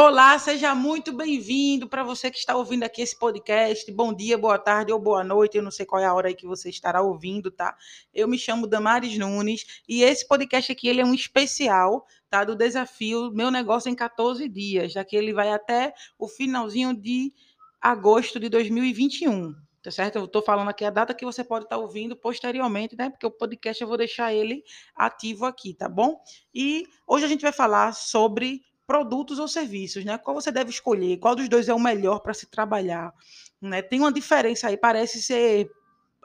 Olá, seja muito bem-vindo para você que está ouvindo aqui esse podcast. Bom dia, boa tarde ou boa noite. Eu não sei qual é a hora aí que você estará ouvindo, tá? Eu me chamo Damares Nunes e esse podcast aqui ele é um especial, tá? Do desafio Meu Negócio em 14 Dias, já que ele vai até o finalzinho de agosto de 2021. Tá certo? Eu estou falando aqui a data que você pode estar ouvindo posteriormente, né? Porque o podcast eu vou deixar ele ativo aqui, tá bom? E hoje a gente vai falar sobre produtos ou serviços, né? Qual você deve escolher? Qual dos dois é o melhor para se trabalhar? Né? Tem uma diferença aí, parece ser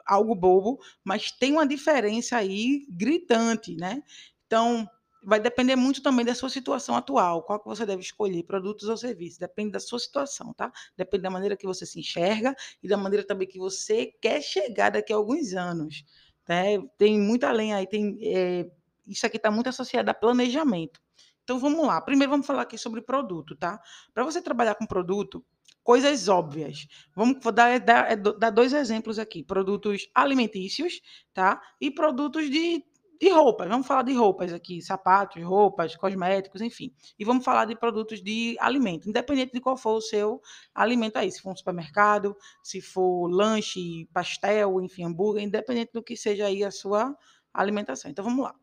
algo bobo, mas tem uma diferença aí gritante, né? Então, vai depender muito também da sua situação atual. Qual que você deve escolher, produtos ou serviços? Depende da sua situação, tá? Depende da maneira que você se enxerga e da maneira também que você quer chegar daqui a alguns anos. Né? Tem muito além aí, tem, é, isso aqui está muito associado a planejamento. Então vamos lá. Primeiro vamos falar aqui sobre produto, tá? Para você trabalhar com produto, coisas óbvias. Vamos dar, dar, dar dois exemplos aqui: produtos alimentícios, tá? E produtos de, de roupas. Vamos falar de roupas aqui: sapatos, roupas, cosméticos, enfim. E vamos falar de produtos de alimento, independente de qual for o seu alimento aí. Se for um supermercado, se for lanche, pastel, enfim, hambúrguer, independente do que seja aí a sua alimentação. Então vamos lá.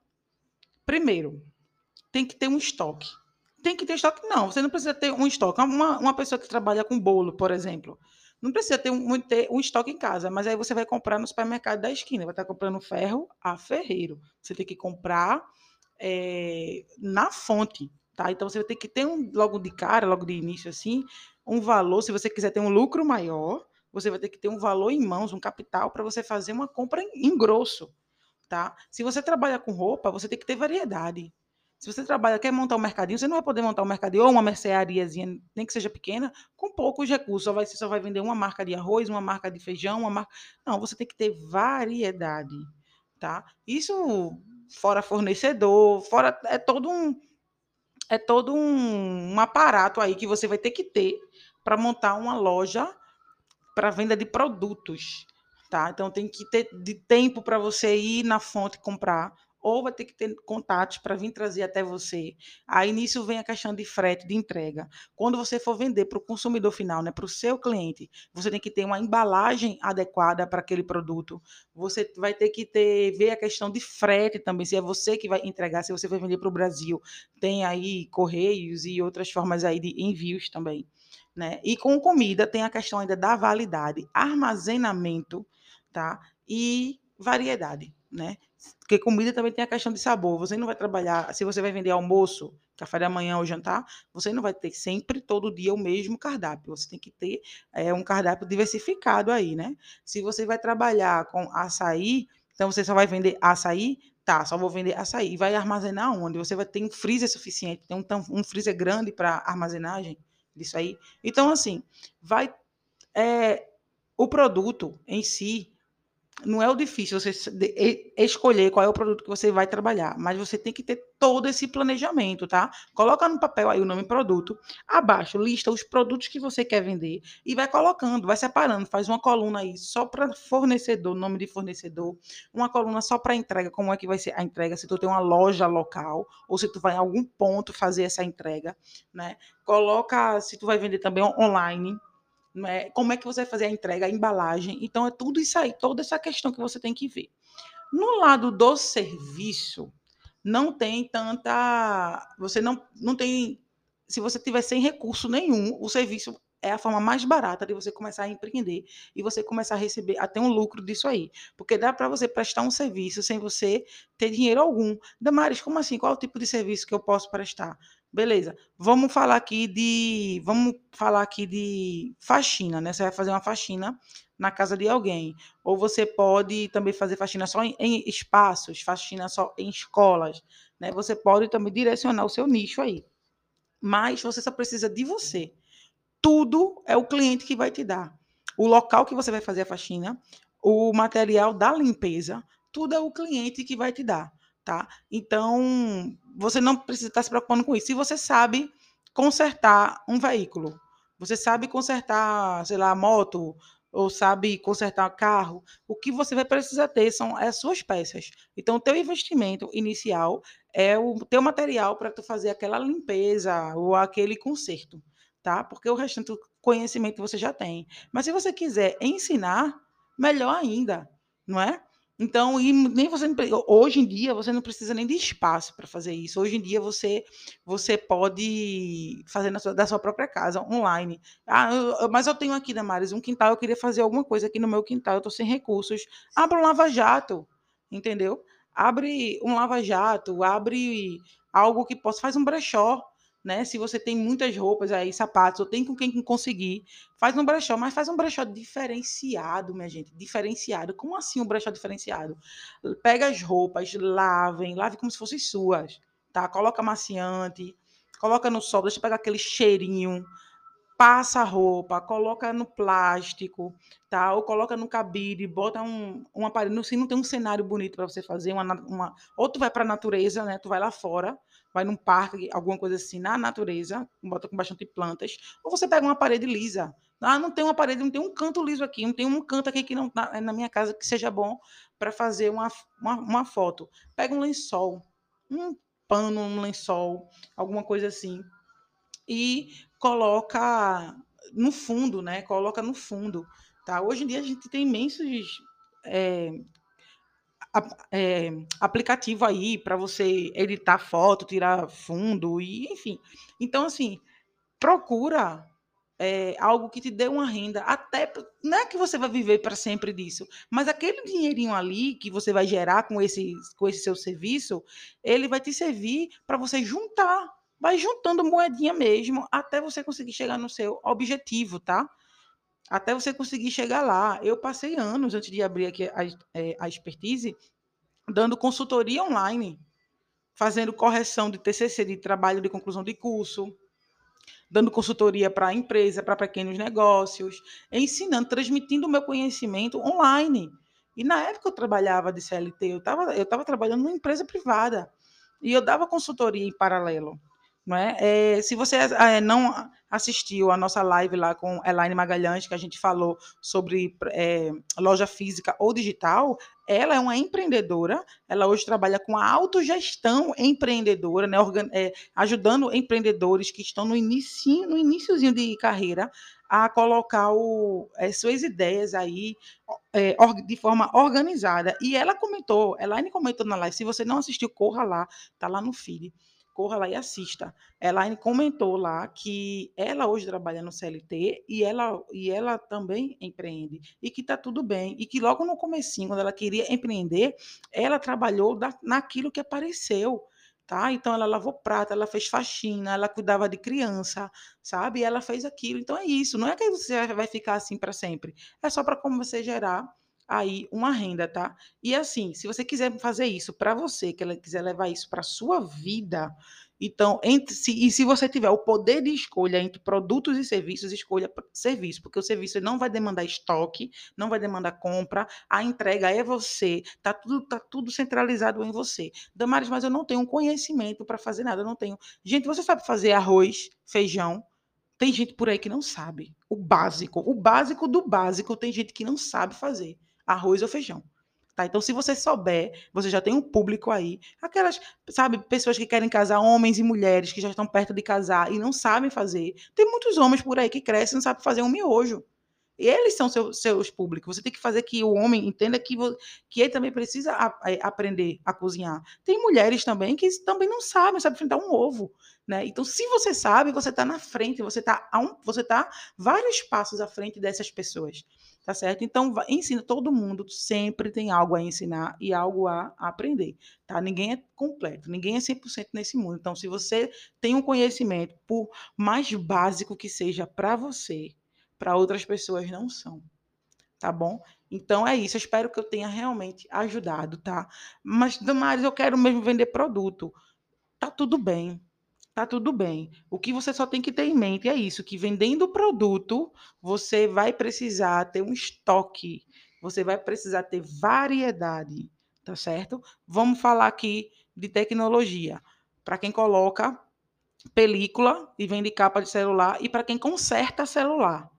Primeiro, tem que ter um estoque. Tem que ter estoque? Não, você não precisa ter um estoque. Uma, uma pessoa que trabalha com bolo, por exemplo, não precisa ter um, ter um estoque em casa, mas aí você vai comprar no supermercado da esquina, vai estar comprando ferro a ferreiro. Você tem que comprar é, na fonte, tá? Então você ter que ter um, logo de cara, logo de início assim, um valor. Se você quiser ter um lucro maior, você vai ter que ter um valor em mãos, um capital para você fazer uma compra em, em grosso, tá? Se você trabalha com roupa, você tem que ter variedade. Se você trabalha, quer montar um mercadinho, você não vai poder montar um mercadinho ou uma merceariazinha, nem que seja pequena, com poucos recursos. Só vai, você só vai vender uma marca de arroz, uma marca de feijão, uma marca. Não, você tem que ter variedade, tá? Isso fora fornecedor, fora é todo um é todo um, um aparato aí que você vai ter que ter para montar uma loja para venda de produtos, tá? Então tem que ter de tempo para você ir na fonte comprar ou vai ter que ter contatos para vir trazer até você. Aí nisso vem a questão de frete, de entrega. Quando você for vender para o consumidor final, né, para o seu cliente, você tem que ter uma embalagem adequada para aquele produto. Você vai ter que ter ver a questão de frete também, se é você que vai entregar, se você vai vender para o Brasil, tem aí correios e outras formas aí de envios também. Né? E com comida tem a questão ainda da validade, armazenamento, tá? E variedade né? Porque comida também tem a questão de sabor. Você não vai trabalhar, se você vai vender almoço, café da manhã ou jantar, você não vai ter sempre todo dia o mesmo cardápio. Você tem que ter é, um cardápio diversificado aí, né? Se você vai trabalhar com açaí, então você só vai vender açaí, tá, só vou vender açaí. Vai armazenar onde? Você vai ter um freezer suficiente, tem um, um freezer grande para armazenagem disso aí. Então, assim, vai. É, o produto em si, não é o difícil você escolher qual é o produto que você vai trabalhar, mas você tem que ter todo esse planejamento, tá? Coloca no papel aí o nome produto, abaixo lista os produtos que você quer vender e vai colocando, vai separando, faz uma coluna aí só para fornecedor, nome de fornecedor, uma coluna só para entrega, como é que vai ser a entrega, se tu tem uma loja local ou se tu vai em algum ponto fazer essa entrega, né? Coloca se tu vai vender também online, né? como é que você vai fazer a entrega, a embalagem. Então, é tudo isso aí, toda essa questão que você tem que ver. No lado do serviço, não tem tanta. Você não, não tem. Se você tiver sem recurso nenhum, o serviço é a forma mais barata de você começar a empreender e você começar a receber até um lucro disso aí. Porque dá para você prestar um serviço sem você ter dinheiro algum. Damares, como assim? Qual é o tipo de serviço que eu posso prestar? Beleza. Vamos falar aqui de, vamos falar aqui de faxina, né? Você vai fazer uma faxina na casa de alguém, ou você pode também fazer faxina só em, em espaços, faxina só em escolas, né? Você pode também direcionar o seu nicho aí. Mas você só precisa de você. Tudo é o cliente que vai te dar. O local que você vai fazer a faxina, o material da limpeza, tudo é o cliente que vai te dar tá? Então, você não precisa estar se preocupando com isso. Se você sabe consertar um veículo, você sabe consertar, sei lá, moto, ou sabe consertar carro, o que você vai precisar ter são as suas peças. Então, o teu investimento inicial é o teu material para tu fazer aquela limpeza ou aquele conserto, tá? Porque o restante do conhecimento você já tem. Mas se você quiser ensinar, melhor ainda, não é? Então, e nem você hoje em dia você não precisa nem de espaço para fazer isso. Hoje em dia você você pode fazer sua, da sua própria casa, online. Ah, eu, mas eu tenho aqui, Damares, um quintal, eu queria fazer alguma coisa aqui no meu quintal, eu estou sem recursos. Abra um lava-jato, entendeu? Abre um lava-jato, abre algo que possa, faz um brechó, né? Se você tem muitas roupas aí, sapatos, ou tem com quem conseguir, faz um brechó, mas faz um brechó diferenciado, minha gente, diferenciado. Como assim um brechó diferenciado? Pega as roupas, lavem, lave como se fossem suas, tá? Coloca maciante, coloca no sol, deixa pegar aquele cheirinho, passa a roupa, coloca no plástico, tá? Ou coloca no cabide, bota um, um aparelho, se não tem um cenário bonito para você fazer, uma, uma, ou tu vai para a natureza, né? Tu vai lá fora, vai num parque, alguma coisa assim, na natureza, bota com bastante plantas, ou você pega uma parede lisa. Ah, não tem uma parede, não tem um canto liso aqui, não tem um canto aqui que não na, na minha casa que seja bom para fazer uma, uma, uma, foto. Pega um lençol, um pano, um lençol, alguma coisa assim, e coloca no fundo, né? Coloca no fundo, tá? Hoje em dia a gente tem imensos é, é, aplicativo aí para você editar foto, tirar fundo e enfim. Então assim, procura é, algo que te dê uma renda, até não é que você vai viver para sempre disso, mas aquele dinheirinho ali que você vai gerar com esse, com esse seu serviço, ele vai te servir para você juntar, vai juntando moedinha mesmo, até você conseguir chegar no seu objetivo, tá? Até você conseguir chegar lá. Eu passei anos antes de abrir aqui a, é, a expertise, dando consultoria online, fazendo correção de TCC, de trabalho de conclusão de curso, dando consultoria para empresa, para pequenos negócios, ensinando, transmitindo o meu conhecimento online. E na época eu trabalhava de CLT, eu estava eu tava trabalhando numa empresa privada e eu dava consultoria em paralelo. É? é se você é, não assistiu a nossa live lá com Elaine Magalhães, que a gente falou sobre é, loja física ou digital, ela é uma empreendedora, ela hoje trabalha com a autogestão empreendedora, né, organ, é, ajudando empreendedores que estão no início, no iníciozinho de carreira a colocar o, as suas ideias aí é, de forma organizada. E ela comentou, Elaine comentou na live, se você não assistiu, corra lá, tá lá no feed corra lá e assista. Ela comentou lá que ela hoje trabalha no CLT e ela, e ela também empreende e que está tudo bem e que logo no comecinho, quando ela queria empreender, ela trabalhou da, naquilo que apareceu. Tá? Então ela lavou prata, ela fez faxina, ela cuidava de criança, sabe? E ela fez aquilo. Então é isso. Não é que você vai ficar assim para sempre. É só para como você gerar aí uma renda, tá? E assim, se você quiser fazer isso para você, que ela quiser levar isso para sua vida, então, entre, se, e se você tiver o poder de escolha entre produtos e serviços, escolha serviço, porque o serviço não vai demandar estoque, não vai demandar compra, a entrega é você, tá tudo, tá tudo centralizado em você. Damares, mas eu não tenho conhecimento para fazer nada, eu não tenho. Gente, você sabe fazer arroz, feijão? Tem gente por aí que não sabe. O básico, o básico do básico, tem gente que não sabe fazer arroz ou feijão. Tá? Então, se você souber, você já tem um público aí. Aquelas, sabe, pessoas que querem casar, homens e mulheres que já estão perto de casar e não sabem fazer. Tem muitos homens por aí que crescem e não sabem fazer um miojo. E eles são seu, seus públicos. Você tem que fazer que o homem entenda que, que ele também precisa a, a, aprender a cozinhar. Tem mulheres também que também não sabem, sabem fritar um ovo. Né? Então, se você sabe, você está na frente, você está um, você tá vários passos à frente dessas pessoas tá certo? Então, ensina, todo mundo sempre tem algo a ensinar e algo a aprender, tá? Ninguém é completo, ninguém é 100% nesse mundo. Então, se você tem um conhecimento, por mais básico que seja para você, para outras pessoas não são, tá bom? Então é isso, eu espero que eu tenha realmente ajudado, tá? Mas, Damares, eu quero mesmo vender produto. Tá tudo bem, tá tudo bem. O que você só tem que ter em mente é isso, que vendendo o produto, você vai precisar ter um estoque, você vai precisar ter variedade, tá certo? Vamos falar aqui de tecnologia. Para quem coloca película e vende capa de celular e para quem conserta celular.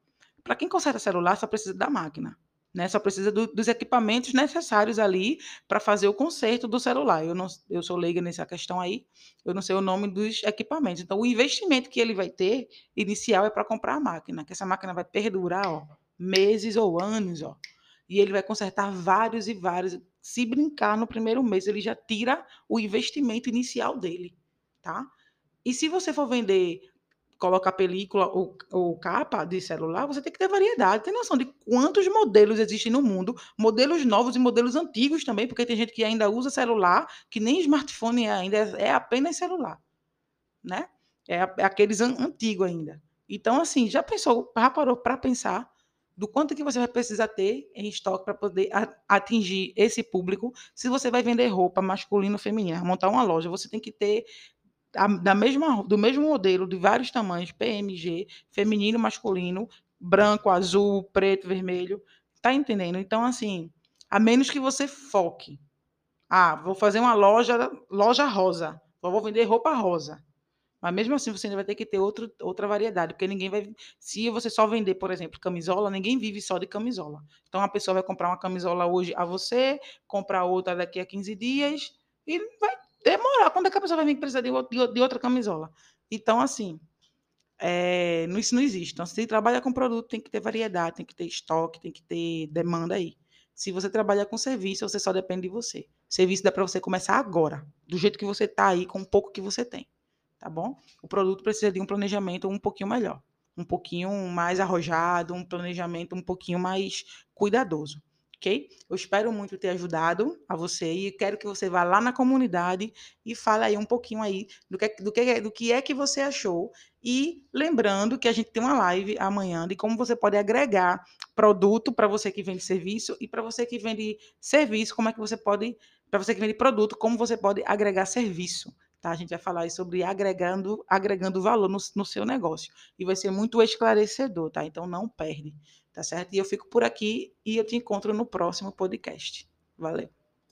Para quem conserta celular, só precisa da máquina. Né, só precisa do, dos equipamentos necessários ali para fazer o conserto do celular. Eu, não, eu sou leiga nessa questão aí, eu não sei o nome dos equipamentos. Então, o investimento que ele vai ter inicial é para comprar a máquina, que essa máquina vai perdurar ó, meses ou anos. Ó, e ele vai consertar vários e vários. Se brincar no primeiro mês, ele já tira o investimento inicial dele. Tá? E se você for vender colocar película ou, ou, capa de celular, você tem que ter variedade. Tem noção de quantos modelos existem no mundo, modelos novos e modelos antigos também, porque tem gente que ainda usa celular, que nem smartphone é ainda, é, é apenas celular, né? É, é aqueles an antigos ainda. Então, assim, já pensou, já parou para pensar do quanto que você vai precisar ter em estoque para poder atingir esse público? Se você vai vender roupa masculino ou feminina, montar uma loja, você tem que ter da mesma, do mesmo modelo, de vários tamanhos, PMG, feminino, masculino, branco, azul, preto, vermelho. Tá entendendo? Então, assim, a menos que você foque. Ah, vou fazer uma loja, loja rosa. vou vender roupa rosa. Mas mesmo assim, você ainda vai ter que ter outro, outra variedade, porque ninguém vai. Se você só vender, por exemplo, camisola, ninguém vive só de camisola. Então a pessoa vai comprar uma camisola hoje a você, comprar outra daqui a 15 dias, e vai demorar. Quando é que a pessoa vai vir precisar de, de, de outra camisola? Então, assim, é, isso não existe. Então, se trabalha com produto, tem que ter variedade, tem que ter estoque, tem que ter demanda aí. Se você trabalha com serviço, você só depende de você. Serviço dá para você começar agora, do jeito que você está aí, com o pouco que você tem. Tá bom? O produto precisa de um planejamento um pouquinho melhor, um pouquinho mais arrojado, um planejamento um pouquinho mais cuidadoso ok? Eu espero muito ter ajudado a você e quero que você vá lá na comunidade e fale aí um pouquinho aí do que, do que, do que é que você achou. E lembrando que a gente tem uma live amanhã de como você pode agregar produto para você que vende serviço e para você que vende serviço, como é que você pode, para você que vende produto, como você pode agregar serviço. Tá? A gente vai falar sobre agregando, agregando valor no, no seu negócio. E vai ser muito esclarecedor, tá? Então não perde tá certo? E eu fico por aqui e eu te encontro no próximo podcast. Valeu!